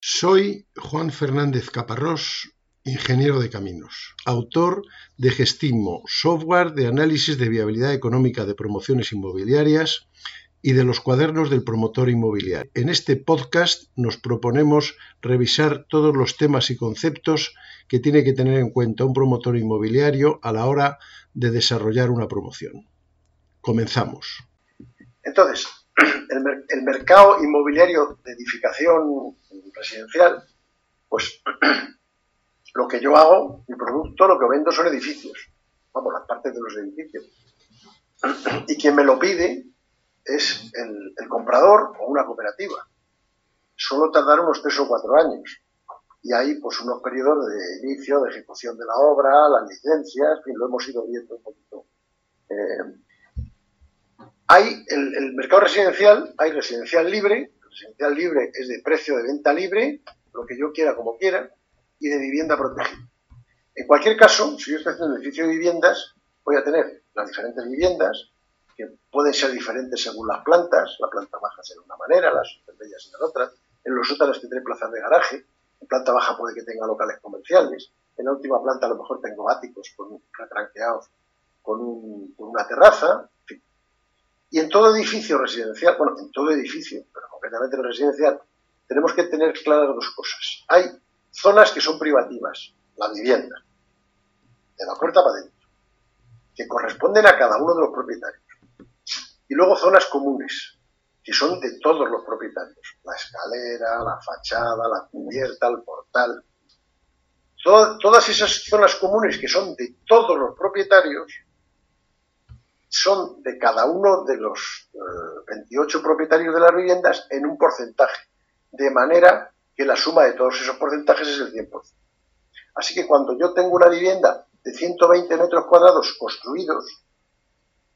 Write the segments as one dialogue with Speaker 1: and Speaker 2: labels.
Speaker 1: Soy Juan Fernández Caparrós, ingeniero de caminos, autor de Gestimo, software de análisis de viabilidad económica de promociones inmobiliarias y de los cuadernos del promotor inmobiliario. En este podcast nos proponemos revisar todos los temas y conceptos que tiene que tener en cuenta un promotor inmobiliario a la hora de desarrollar una promoción. Comenzamos.
Speaker 2: Entonces, el, mercado inmobiliario de edificación residencial, pues lo que yo hago, mi producto, lo que vendo son edificios, vamos, las partes de los edificios. Y quien me lo pide es el, comprador o una cooperativa. Solo tardaron unos tres o cuatro años. Y hay pues unos periodos de inicio, de ejecución de la obra, las licencias, lo hemos ido viendo un poquito. Eh, hay el, mercado residencial, hay residencial libre, residencial libre es de precio de venta libre, lo que yo quiera como quiera, y de vivienda protegida. En cualquier caso, si yo estoy haciendo un edificio de viviendas, voy a tener las diferentes viviendas, que pueden ser diferentes según las plantas, la planta baja será de una manera, las intermedias serán otra, en los sótanos tendré plazas de garaje, en planta baja puede que tenga locales comerciales, en la última planta a lo mejor tengo áticos con retranqueados con, con una terraza, y en todo edificio residencial, bueno, en todo edificio, pero concretamente en residencial, tenemos que tener claras dos cosas. Hay zonas que son privativas, la vivienda, de la puerta para adentro, que corresponden a cada uno de los propietarios. Y luego zonas comunes, que son de todos los propietarios. La escalera, la fachada, la cubierta, el portal. todas esas zonas comunes que son de todos los propietarios son de cada uno de los 28 eh, propietarios de las viviendas en un porcentaje, de manera que la suma de todos esos porcentajes es el 100%. Así que cuando yo tengo una vivienda de 120 metros cuadrados construidos,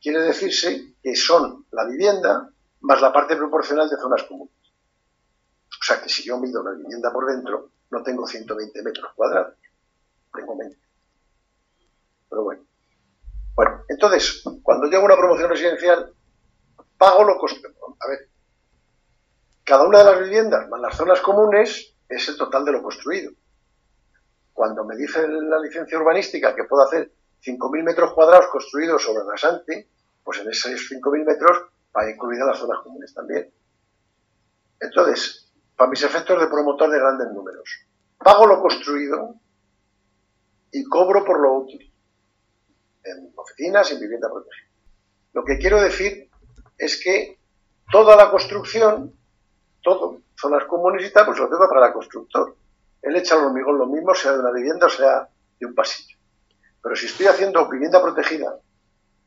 Speaker 2: quiere decirse que son la vivienda más la parte proporcional de zonas comunes. O sea que si yo mido la vivienda por dentro, no tengo 120 metros cuadrados, tengo 20. Pero bueno. Bueno, entonces, cuando yo hago una promoción residencial, pago lo que... A ver, cada una de las viviendas más las zonas comunes es el total de lo construido. Cuando me dice la licencia urbanística que puedo hacer 5.000 metros cuadrados construidos sobre rasante, pues en esos 5.000 metros va incluidas las zonas comunes también. Entonces, para mis efectos de promotor de grandes números, pago lo construido y cobro por lo útil en oficinas y en vivienda protegida. Lo que quiero decir es que toda la construcción, todo, zonas comunes y tal, pues lo tengo para el constructor. Él echa el hormigón lo mismo, sea de una vivienda o sea de un pasillo. Pero si estoy haciendo vivienda protegida,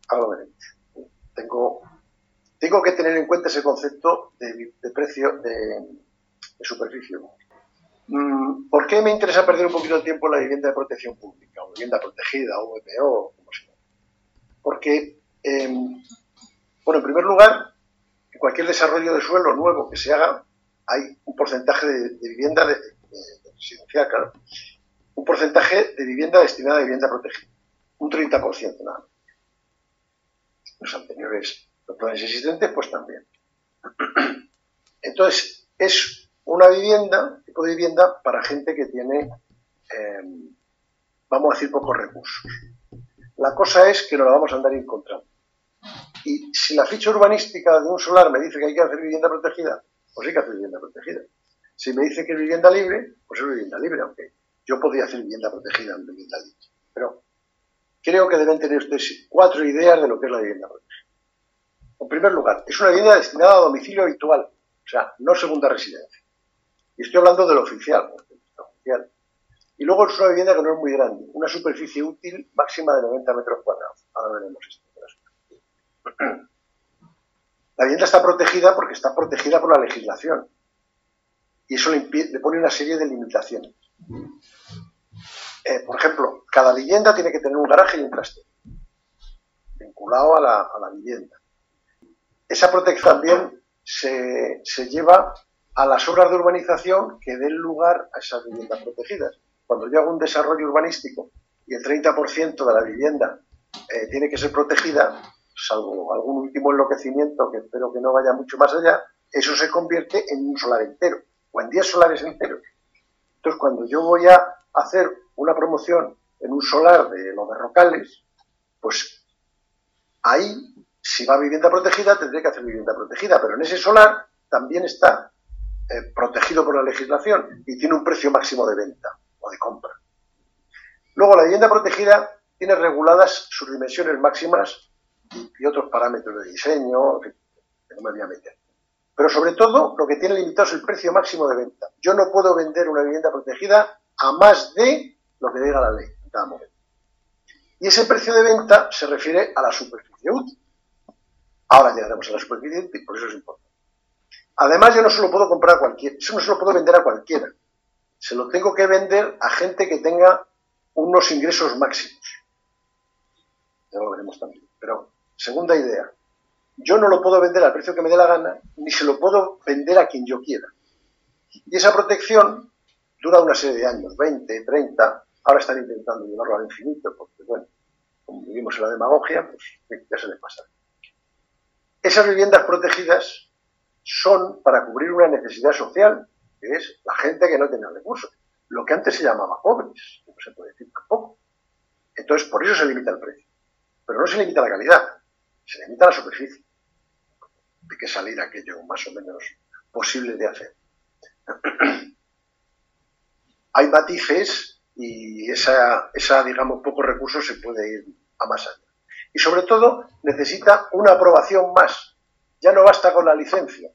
Speaker 2: algo veremos. Tengo, tengo que tener en cuenta ese concepto de, precio de, superficie. Mm, ¿Por qué me interesa perder un poquito de tiempo en la vivienda de protección pública, o vivienda protegida, o VPO? Porque, em, bueno, en primer lugar, en cualquier desarrollo de suelo nuevo que se haga, hay un porcentaje de, vivienda de, residencial, claro, un porcentaje de vivienda destinada a vivienda protegida, un 30% nada. Los anteriores, los planes existentes, pues también. Entonces, es una vivienda, tipo de vivienda para gente que tiene, em, vamos a decir, pocos recursos. La cosa es que no la vamos a andar encontrando. Y si la ficha urbanística de un solar me dice que hay que hacer vivienda protegida, pues hay que hacer vivienda protegida. Si me dice que es vivienda libre, pues es vivienda libre, aunque yo podría hacer vivienda protegida en vivienda libre. Pero creo que deben tener ustedes cuatro ideas de lo que es la vivienda protegida. En primer lugar, es una vivienda destinada a domicilio habitual, o sea, no segunda residencia. Y estoy hablando del oficial, oficial. Y luego es una vivienda que no es muy grande, una superficie útil máxima de 90 metros cuadrados. Ahora veremos esto. La vivienda está protegida porque está protegida por la legislación. Y eso le, pone una serie de limitaciones. Eh, por ejemplo, cada vivienda tiene que tener un garaje y un trastero, vinculado a la, vivienda. Esa protección también se, se lleva a las obras de urbanización que den lugar a esas viviendas protegidas. Cuando yo hago un desarrollo urbanístico y el 30% de la vivienda eh, tiene que ser protegida, salvo algún último enloquecimiento que espero que no vaya mucho más allá, eso se convierte en un solar entero. o en 10 solares enteros. Entonces, cuando yo voy a hacer una promoción en un solar de los berrocales, pues ahí, si va vivienda protegida, tendré que hacer vivienda protegida, pero en ese solar también está eh, protegido por la legislación y tiene un precio máximo de venta de compra. Luego, la vivienda protegida tiene reguladas sus dimensiones máximas y otros parámetros de diseño, que no me voy a meter. Pero sobre todo, lo que tiene limitado es el precio máximo de venta. Yo no puedo vender una vivienda protegida a más de lo que diga la ley. Y ese precio de venta se refiere a la superficie útil. Ahora llegaremos a la superficie útil, por eso es importante. Además, yo no se lo puedo comprar a cualquiera, eso no se lo puedo vender a cualquiera. Se lo tengo que vender a gente que tenga unos ingresos máximos. Ya lo veremos también. Pero, segunda idea, yo no lo puedo vender al precio que me dé la gana, ni se lo puedo vender a quien yo quiera. Y esa protección dura una serie de años, 20, 30, ahora están intentando llevarlo al infinito, porque bueno, como vivimos en la demagogia, pues ya se les pasa. Esas viviendas protegidas son para cubrir una necesidad social, que es la gente que no tiene recursos, lo que antes se llamaba pobres, no se puede decir tampoco. Entonces, por eso se limita el precio. Pero no se limita la calidad, se limita la superficie. Hay que salir aquello más o menos posible de hacer. Hay matices y esa, esa, digamos, pocos recursos se puede ir a más allá. Y sobre todo necesita una aprobación más. Ya no basta con la licencia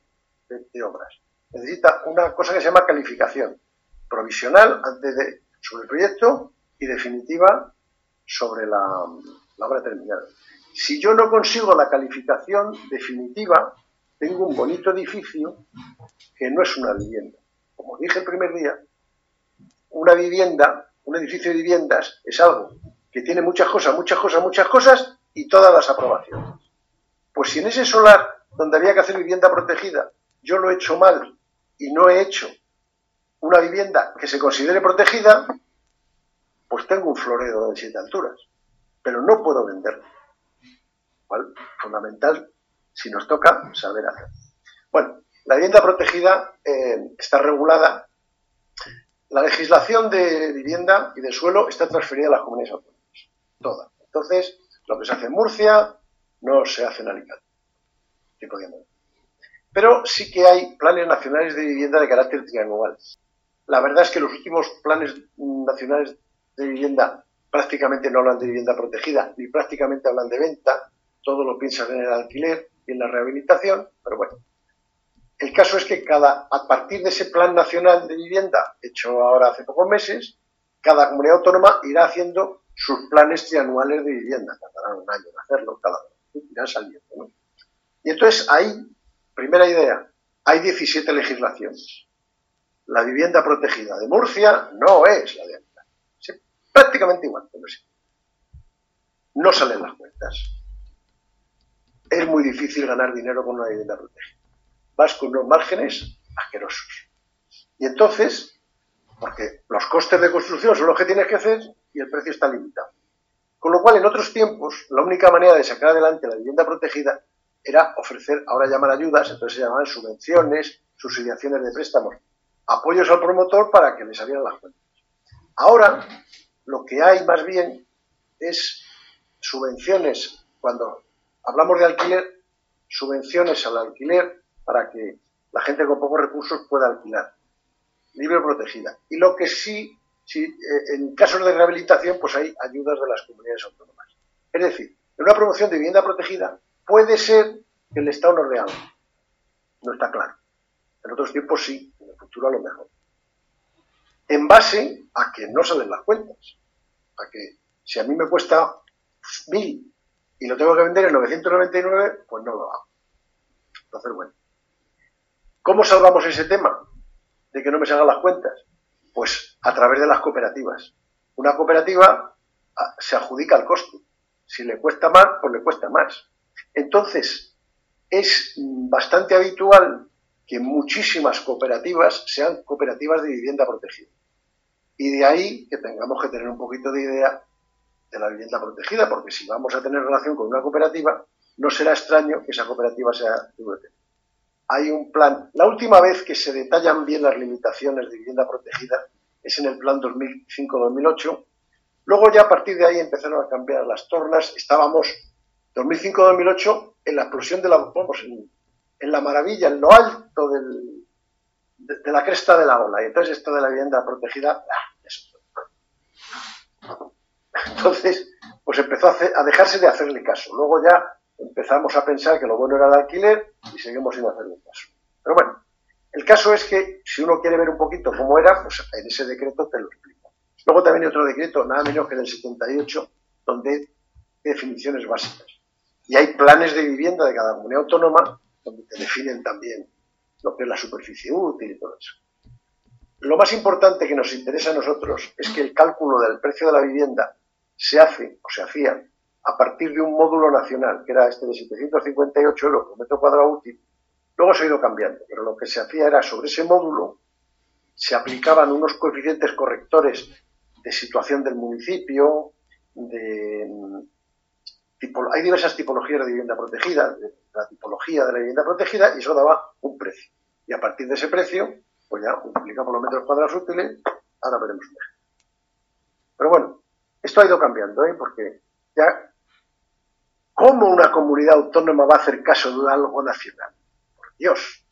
Speaker 2: de, obras. Necesita una cosa que se llama calificación provisional antes de, sobre el proyecto y definitiva sobre la obra terminada. Si yo no consigo la calificación definitiva, tengo un bonito edificio que no es una vivienda. Como dije el primer día, una vivienda, un edificio de viviendas es algo que tiene muchas cosas, muchas cosas, muchas cosas y todas las aprobaciones. Pues si en ese solar donde había que hacer vivienda protegida yo lo he hecho mal y no he hecho una vivienda que se considere protegida, pues tengo un florero de siete alturas, pero no puedo venderlo. Fundamental, si nos toca, saber hacer. Bueno, la vivienda protegida eh, está regulada. La legislación de vivienda y de suelo está transferida a las comunidades autónomas. Toda. Entonces, lo que se hace en Murcia no se hace en Alicante. Pero sí que hay planes nacionales de vivienda de carácter trianual. La verdad es que los últimos planes nacionales de vivienda prácticamente no hablan de vivienda protegida, ni prácticamente hablan de venta, todo lo piensan en el alquiler y en la rehabilitación, pero bueno. El caso es que cada, a partir de ese plan nacional de vivienda, hecho ahora hace pocos meses, cada comunidad autónoma irá haciendo sus planes trianuales de vivienda. Tardarán un año en hacerlo, cada irán saliendo. Y entonces ahí, primera idea, hay 17 legislaciones. La vivienda protegida de Murcia no es la de Alicante. prácticamente igual, pero sí. No salen las cuentas es muy difícil ganar dinero con una vivienda protegida. Vas con unos márgenes asquerosos. Y entonces, porque los costes de construcción son los que tienes que hacer y el precio está limitado. Con lo cual, en otros tiempos, la única manera de sacar adelante la vivienda protegida era ofrecer, ahora llaman ayudas, entonces se llamaban subvenciones, subsidiaciones de préstamos, apoyos al promotor para que les abrieran las cuentas. Ahora, lo que hay más bien es subvenciones cuando Hablamos de alquiler, subvenciones al alquiler para que la gente con pocos recursos pueda alquilar, libre protegida. Y lo que sí, sí eh, en casos de rehabilitación, pues hay ayudas de las comunidades autónomas. Es decir, en una promoción de vivienda protegida puede ser que el Estado no real. No está claro. En otros tiempos sí, en el futuro a lo mejor. En base a que no salen las cuentas. A que si a mí me cuesta mil y lo tengo que vender en 999, pues no lo hago. Entonces, bueno. ¿Cómo salvamos ese tema de que no me salgan las cuentas? Pues a través de las cooperativas. Una cooperativa ah, se adjudica el coste. Si le cuesta más, pues le cuesta más. Entonces, es bastante habitual que muchísimas cooperativas sean cooperativas de vivienda protegida. Y de ahí que tengamos que tener un poquito de idea de la vivienda protegida, porque si vamos a tener relación con una cooperativa, no será extraño que esa cooperativa sea hay un plan. La última vez que se detallan bien las limitaciones de vivienda protegida es en el plan 2005-2008. Luego ya a partir de ahí empezaron a cambiar las tornas. Estábamos 2005-2008 en la explosión de la, en, la maravilla, en lo alto del, de, la cresta de la ola. Y entonces esto de la vivienda protegida, ¡ah! entonces, pues empezó a, a, dejarse de hacerle caso. Luego ya empezamos a pensar que lo bueno era el alquiler y seguimos sin hacerle caso. Pero bueno, el caso es que si uno quiere ver un poquito cómo era, pues en ese decreto te lo explico. Luego también hay otro decreto, nada menos que del 78, donde definiciones básicas. Y hay planes de vivienda de cada comunidad autónoma donde te definen también lo que es la superficie útil y todo eso. Lo más importante que nos interesa a nosotros es que el cálculo del precio de la vivienda se hace o se hacía a partir de un módulo nacional, que era este de 758 euros por metro cuadrado útil. Luego se ha ido cambiando, pero lo que se hacía era sobre ese módulo se aplicaban unos coeficientes correctores de situación del municipio, de hay diversas tipologías de vivienda protegida, la tipología de la vivienda protegida, y eso daba un precio. Y a partir de ese precio, pues ya multiplicamos los metros cuadrados útiles, ahora veremos un Pero bueno, esto ha ido cambiando, ¿eh? porque ya, ¿cómo una comunidad autónoma va a hacer caso de algo nacional? Por Dios.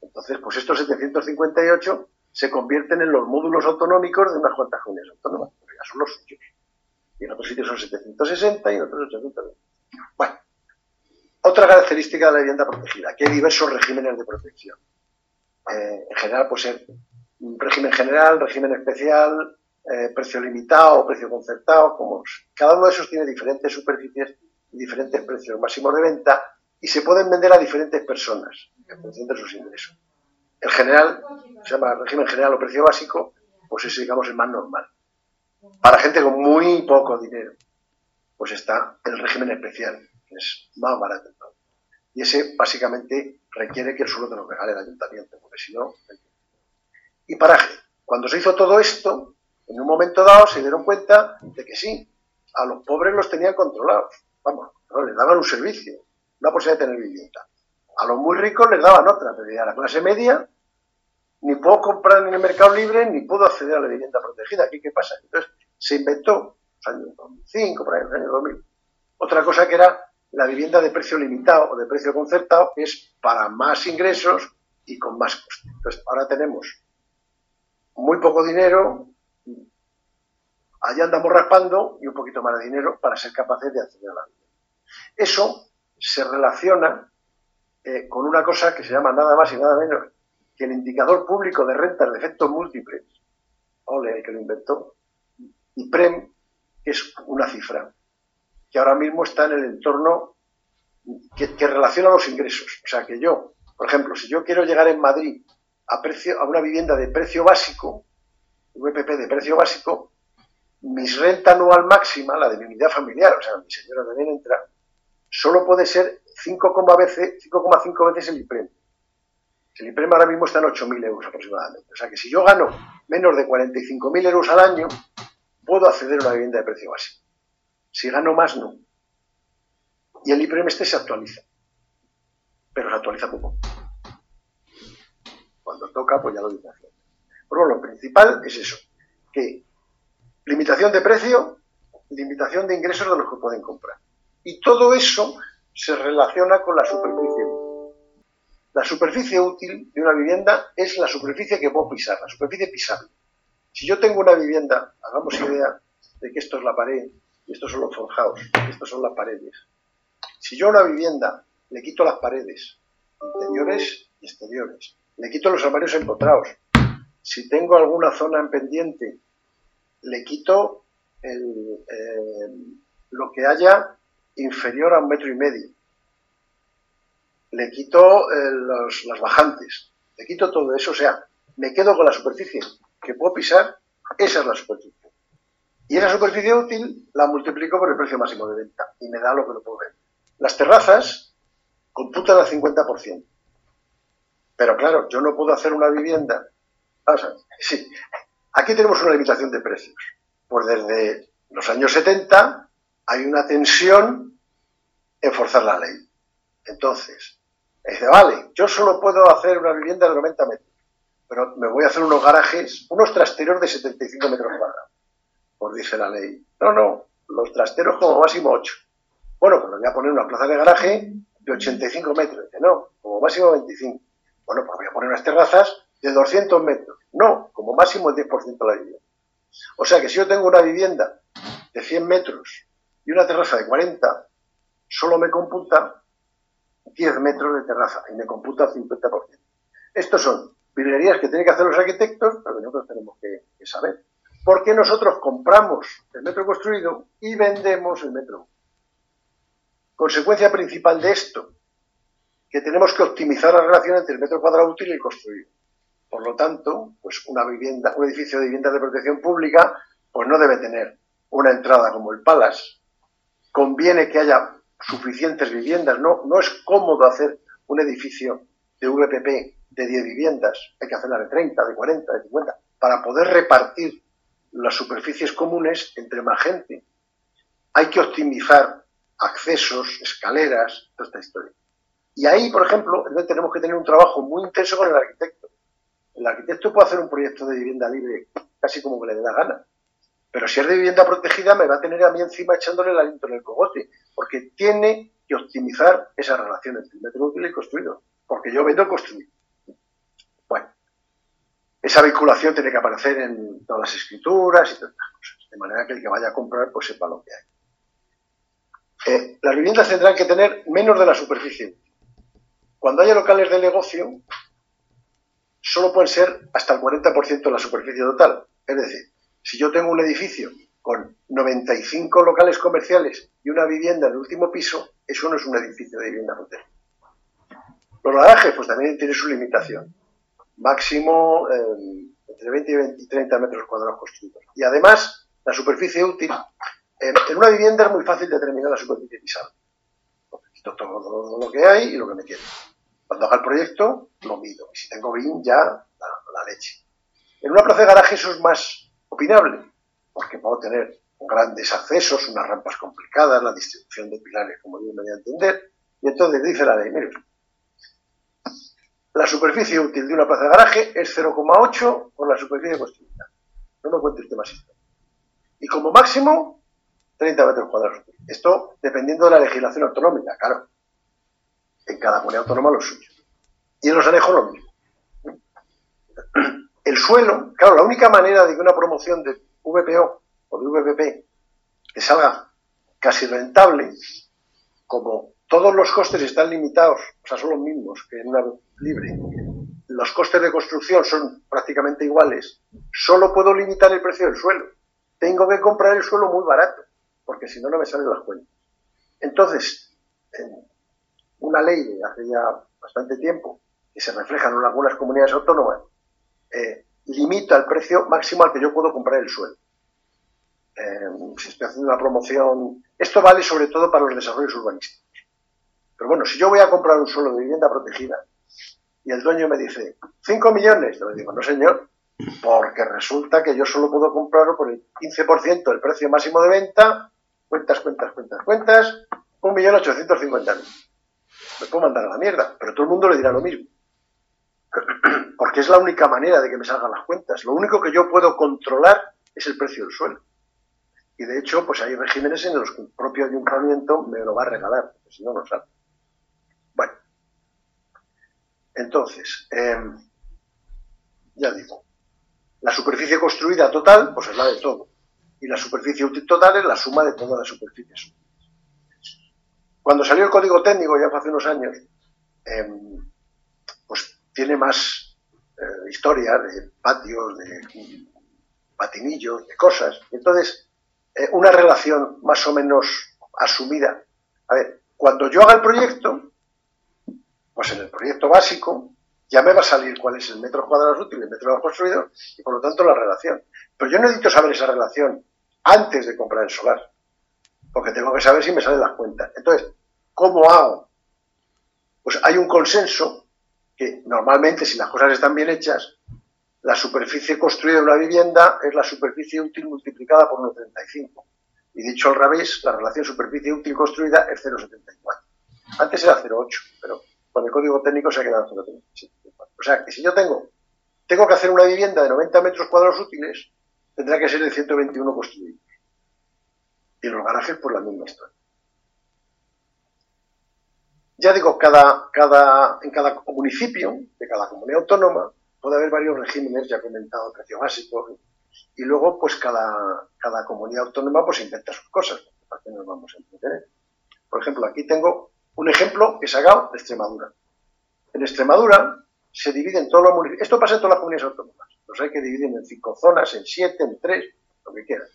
Speaker 2: Entonces, pues estos 758 se convierten en los módulos autonómicos de unas cuantas comunidades autónomas, porque ya son los suyos y en otros sitios son 760 y en otros 820. Bueno, otra característica de la vivienda protegida, que hay diversos regímenes de protección. Eh, en general puede ser un régimen general, régimen especial, eh, precio limitado, precio concertado, como cada uno de esos tiene diferentes superficies y diferentes precios máximos de venta y se pueden vender a diferentes personas en función de sus ingresos. El general, se llama régimen general o precio básico, pues es digamos el más normal. Para gente con muy poco dinero, pues está el régimen especial, que es más barato. Y ese básicamente requiere que el suelo te lo regale el ayuntamiento, porque si no... Y para cuando se hizo todo esto, en un momento dado se dieron cuenta de que sí, a los pobres los tenían controlados. Vamos, les daban un servicio, una posibilidad de tener vivienda. A los muy ricos les daban otra, pero a la clase media ni puedo comprar en el mercado libre ni puedo acceder a la vivienda protegida. ¿Aquí qué pasa? Entonces se inventó, en los años 2005, por ahí, en los años 2000, otra cosa que era la vivienda de precio limitado o de precio concertado, que es para más ingresos y con más coste. Entonces ahora tenemos muy poco dinero, allá andamos raspando y un poquito más de dinero para ser capaces de acceder a la vivienda. Eso se relaciona eh, con una cosa que se llama nada más y nada menos que el indicador público de rentas de efectos múltiples, ole, el que lo inventó, y PREM, es una cifra, que ahora mismo está en el entorno que, relaciona los ingresos. O sea que yo, por ejemplo, si yo quiero llegar en Madrid a, precio, a una vivienda de precio básico, VPP de precio básico, mi renta anual máxima, la de mi unidad familiar, o sea, mi señora también entra, solo puede ser 5,5 veces, veces el IPREM. El IPREM ahora mismo está en 8.000 euros aproximadamente. O sea que si yo gano menos de 45.000 euros al año, puedo acceder a una vivienda de precio básico. Si gano más, no. Y el IPREM este se actualiza. Pero se actualiza poco. Cuando toca, pues ya lo dice. Pero lo principal es eso. Que limitación de precio, limitación de ingresos de los que pueden comprar. Y todo eso se relaciona con la superficie la superficie útil de una vivienda es la superficie que puedo pisar, la superficie pisable. Si yo tengo una vivienda, hagamos idea de que esto es la pared y estos son los forjados, y estos son las paredes. Si yo a una vivienda le quito las paredes, interiores y exteriores, le quito los armarios empotrados, si tengo alguna zona en pendiente, le quito eh, lo que haya inferior a un metro y medio, le quito eh, las bajantes, le quito todo eso, o sea, me quedo con la superficie que puedo pisar, esa es la superficie. Y esa superficie útil la multiplico por el precio máximo de venta y me da lo que lo puedo ver. Las terrazas computan al 50%. Pero claro, yo no puedo hacer una vivienda. sí, aquí tenemos una limitación de precios. Pues desde los años 70 hay una tensión en forzar la ley. Entonces, dice, vale, yo solo puedo hacer una vivienda de 90 metros, pero me voy a haster unos garajes, unos trasteros de 75 metros cuadrados. Pues dice la ley, no, no, los trasteros como máximo 8. Bueno, pues voy a poner una plaza de garaje de 85 metros. Dice, no, como máximo 25. Bueno, pues voy a poner unas terrazas de 200 metros. No, como máximo el 10% de la vivienda. O sea que si yo tengo una vivienda de 100 metros y una terraza de 40, solo me computa 10 metros de terraza y me computa el 50%. Estos son virguerías que tienen que hacer los arquitectos, pero que nosotros tenemos que, saber. Porque nosotros compramos el metro construido y vendemos el metro. Consecuencia principal de esto, que tenemos que optimizar la relación entre el metro cuadrado útil y el construido. Por lo tanto, pues una vivienda, un edificio de viviendas de protección pública, pues no debe tener una entrada como el Palace. Conviene que haya suficientes viviendas. No, no es cómodo hacer un edificio de VPP de 10 viviendas. Hay que hacerla de 30, de 40, de 50, para poder repartir las superficies comunes entre más gente. Hay que optimizar accesos, escaleras, toda esta historia. Y ahí, por ejemplo, tenemos que tener un trabajo muy intenso con el arquitecto. El arquitecto puede hacer un proyecto de vivienda libre casi como que le dé la gana. Pero si es de vivienda protegida, me va a tener a mí encima echándole el aliento en el cogote, porque tiene que optimizar esa relación entre el metro útil y construido, porque yo vendo construido. Bueno, esa vinculación tiene que aparecer en todas las escrituras y todas las cosas, de manera que el que vaya a comprar pues sepa lo que hay. Eh, las viviendas tendrán que tener menos de la superficie. Cuando haya locales de negocio, solo pueden ser hasta el 40% de la superficie total. Es decir, si yo tengo un edificio con 95 locales comerciales y una vivienda en el último piso, eso no es un edificio de vivienda hotel. Los garajes, pues también tienen su limitación. Máximo eh, entre 20 y 30 metros cuadrados construidos. Y además, la superficie útil, eh, en una vivienda es muy fácil determinar la superficie pisada. Quito todo lo que hay y lo que me quede. Cuando haga el proyecto, lo mido. Y si tengo BIM, ya la, la leche. En una plaza de garaje eso es más opinable, porque puedo tener grandes accesos, unas rampas complicadas, la distribución de pilares, como yo me voy a entender, y entonces dice la ley, mire, la superficie útil de una plaza de garaje es 0,8 por la superficie construida. No me cuente usted más esto. Y como máximo, 30 metros cuadrados. Esto dependiendo de la legislación autonómica, claro. En cada comunidad autónoma lo suyo. Y en los anejos lo mismo el suelo, claro, la única manera de que una promoción de VPO o de VPP salga casi rentable, como todos los costes están limitados, o sea, son los mismos que en una libre, los costes de construcción son prácticamente iguales, solo puedo limitar el precio del suelo. Tengo que comprar el suelo muy barato, porque si no, no me salen las cuentas. Entonces, una ley de hace ya bastante tiempo, que se refleja en algunas comunidades autónomas, eh, limita el precio máximo al que yo puedo comprar el suelo. Eh, si estoy haciendo una promoción, esto vale sobre todo para los desarrollos urbanísticos. Pero bueno, si yo voy a comprar un suelo de vivienda protegida y el dueño me dice 5 millones, yo le digo, no señor, porque resulta que yo solo puedo comprarlo por el 15% del precio máximo de venta, cuentas, cuentas, cuentas, cuentas, 1.850.000. Me puedo mandar a la mierda, pero todo el mundo le dirá lo mismo porque es la única manera de que me salgan las cuentas. Lo único que yo puedo controlar es el precio del suelo. Y de hecho, pues hay regímenes en los que el propio ayuntamiento me lo va a regalar, porque si no, no sale. Bueno, entonces, em, ya digo, la superficie construida total, pues es la de todo. Y la superficie total es la suma de todas las superficies. Cuando salió el código técnico, ya hace unos años, em, pues tiene más eh, historia de patios, de patinillos, de cosas. Entonces, eh, una relación más o menos asumida. A ver, cuando yo haga el proyecto, pues en el proyecto básico ya me va a salir cuál es el metro cuadrado útil, el metro construido y por lo tanto la relación. Pero yo necesito saber esa relación antes de comprar el solar, porque tengo que saber si me salen las cuentas. Entonces, ¿cómo hago? Pues hay un consenso que normalmente, si las cosas están bien hechas, la superficie construida de una vivienda es la superficie útil multiplicada por 1,35. Y dicho al revés, la relación superficie útil construida es 0,74. Antes era 0,8, pero con el código técnico se ha quedado 0,37. O sea, que si yo tengo, tengo que hacer una vivienda de 90 metros cuadrados útiles, tendrá que ser de 121 construidos. Y los garajes, por la misma historia. Ya digo, cada, en cada municipio, de cada comunidad autónoma, puede haber varios regímenes, ya he comentado, precio básico, y luego, pues cada, comunidad autónoma pues inventa sus cosas, para que nos vamos a entender. Por ejemplo, aquí tengo un ejemplo que he sacado de Extremadura. En Extremadura se dividen todos los municipios. Esto pasa en todas las comunidades autónomas. Los hay que dividen en cinco zonas, en siete, en tres, lo que quieran.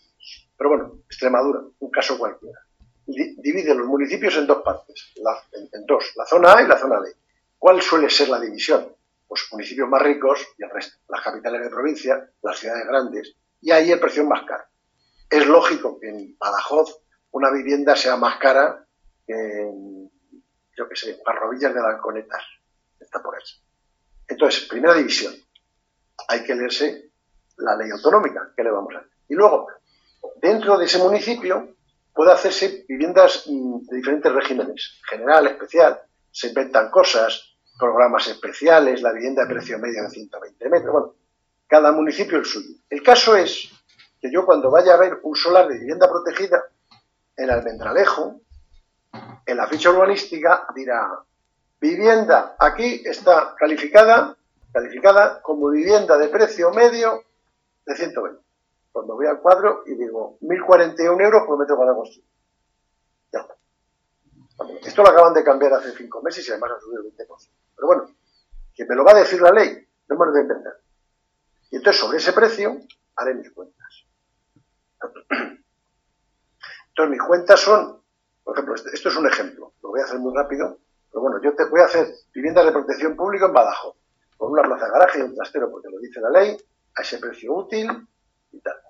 Speaker 2: Pero bueno, Extremadura, un caso cualquiera. Divide los municipios en dos partes, en, dos, la zona A y la zona B. ¿Cuál suele ser la división? Pues municipios más ricos y el resto, las capitales de provincia, las ciudades grandes, y ahí el precio es más caro. Es lógico que en Badajoz una vivienda sea más cara que en, yo qué sé, Parrovillas de Alconetas. Está por eso. Entonces, primera división. Hay que leerse la ley autonómica. ¿Qué le vamos a hacer? Y luego, dentro de ese municipio, puede hacerse viviendas mm, de diferentes regímenes, general, especial. Se inventan cosas, programas especiales, la vivienda de precio medio de 120 metros. Bueno, cada municipio el suyo. El caso es que yo cuando vaya a ver un solar de vivienda protegida en Almendralejo, en la ficha urbanística dirá vivienda, aquí está calificada, calificada como vivienda de precio medio de 120. Cuando voy al cuadro y digo 1.041 euros por metro cuadrado construido. Ya está. Esto lo acaban de cambiar hace cinco meses y además ha subido el 20%. Pero bueno, que me lo va a decir la ley, no me lo voy a entender. Y entonces sobre ese precio haré mis cuentas. Entonces mis cuentas son, por ejemplo, este, esto es un ejemplo, lo voy a hacer muy rápido, pero bueno, yo te voy a hacer viviendas de protección pública en Badajoz, con una plaza de garaje y un trastero, porque lo dice la ley, a ese precio útil y tal.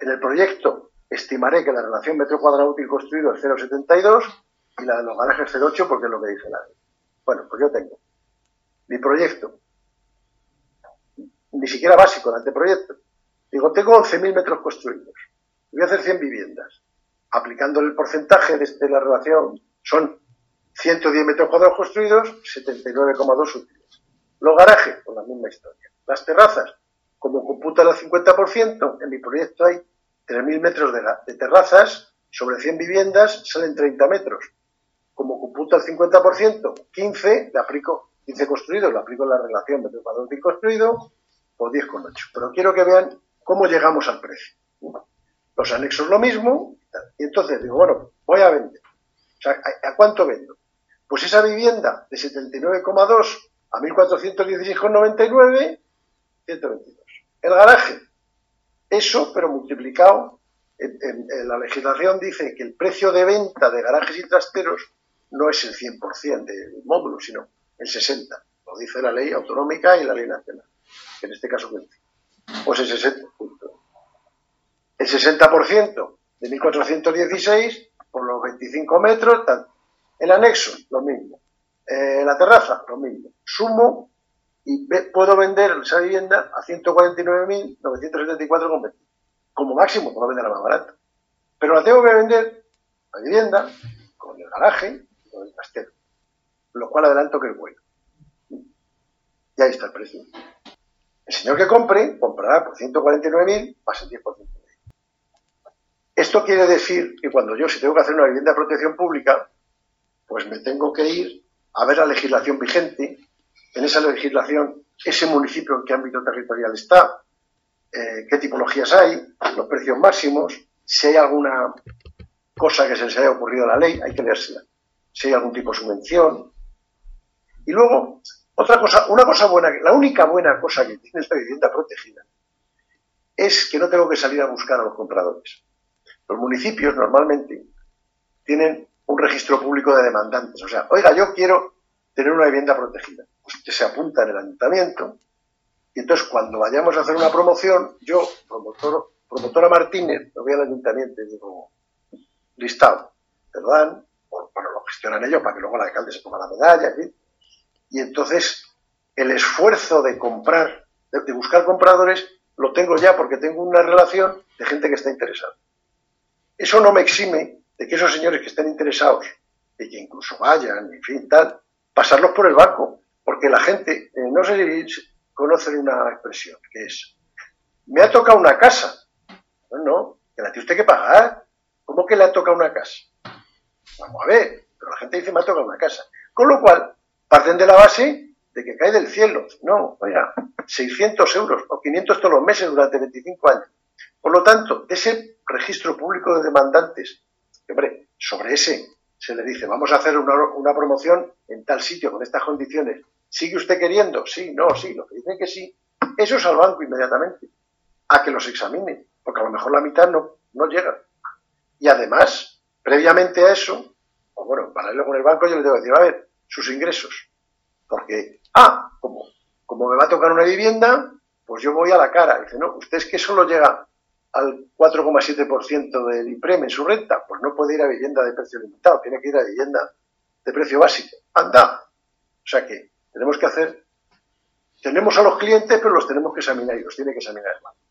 Speaker 2: En el proyecto estimaré que la relación metro cuadrado útil construido es 0,72 y la de los garajes 0,8 porque es lo que dice la ley. Bueno, pues yo tengo mi proyecto, ni siquiera básico, el anteproyecto. Digo, tengo 11.000 metros construidos. Voy a hacer 100 viviendas. Aplicando el porcentaje de, la relación, son 110 metros cuadrados construidos, 79,2 útiles. Los garajes, con la misma historia. Las terrazas, como computa el 50%, en mi proyecto hay 3.000 metros de, de, terrazas, sobre 100 viviendas salen 30 metros. Como computa el 50%, 15, le aplico 15 construidos, le aplico la relación metro cuadrado construido, por 10,8. Pero quiero que vean cómo llegamos al precio. Los anexos lo mismo, y entonces digo, bueno, voy a vender. O sea, ¿a, cuánto vendo? Pues esa vivienda de 79,2 a 1416,99, 122. El garaje, eso, pero multiplicado, en, la legislación dice que el precio de venta de garajes y trasteros no es el 100% del módulo, sino el 60%. Lo dice la ley autonómica y la ley nacional en este caso 15, pues el 60, el 60% de 1416 por los 25 metros, el anexo, lo mismo, eh, la terraza, lo mismo, sumo y puedo vender esa vivienda a 149.974,20, como máximo puedo venderla más barata, pero la tengo que vender, la vivienda, con el garaje y con el trastero, lo cual adelanto que es bueno. Y ahí está el precio. El señor que compre comprará por 149.000 más el 10%. Esto quiere decir que cuando yo, si tengo que hacer una vivienda de protección pública, pues me tengo que ir a ver la legislación vigente. En esa legislación, ese municipio en qué ámbito territorial está, eh, qué tipologías hay, los precios máximos, si hay alguna cosa que se les haya ocurrido a la ley, hay que leérsela. Si hay algún tipo de subvención. Y luego, otra cosa, una cosa buena, la única buena cosa que tiene esta vivienda protegida es que no tengo que salir a buscar a los compradores. Los municipios normalmente tienen un registro público de demandantes. O sea, oiga, yo quiero tener una vivienda protegida. Usted se apunta en el ayuntamiento y entonces cuando vayamos a hacer una promoción, yo, promotor, promotora Martínez, lo voy al ayuntamiento y digo, listado, ¿verdad? Bueno, lo gestionan ellos para que luego el alcalde se ponga la medalla, y entonces el esfuerzo de comprar, de, buscar compradores, lo tengo ya porque tengo una relación de gente que está interesada. Eso no me exime de que esos señores que estén interesados, y que incluso vayan, en fin, tal, pasarlos por el banco, porque la gente, eh, no sé si conocen una expresión, que es, me ha tocado una casa. No, no, que la tiene usted que pagar. ¿Cómo que le ha tocado una casa? Vamos a ver, pero la gente dice me ha tocado una casa. Con lo cual, parten de la base de que cae del cielo. No, oiga, 600 euros o 500 todos los meses durante 25 años. Por lo tanto, ese registro público de demandantes, hombre, sobre ese se le dice, vamos a hacer una, promoción en tal sitio con estas condiciones. ¿Sigue usted queriendo? Sí, no, sí, lo que dicen que sí. Eso es al banco inmediatamente, a que los examine, porque a lo mejor la mitad no, no llega. Y además, previamente a eso, o bueno, en paralelo con el banco, yo le debo decir, a ver, sus ingresos. Porque, ah, como, como me va a tocar una vivienda, pues yo voy a la cara. Dice, no, usted es que solo llega al 4,7% del IPREM en su renta, pues no puede ir a vivienda de precio limitado, tiene que ir a vivienda de precio básico. Anda. O sea que tenemos que hacer, tenemos a los clientes, pero los tenemos que examinar y los tiene que examinar el.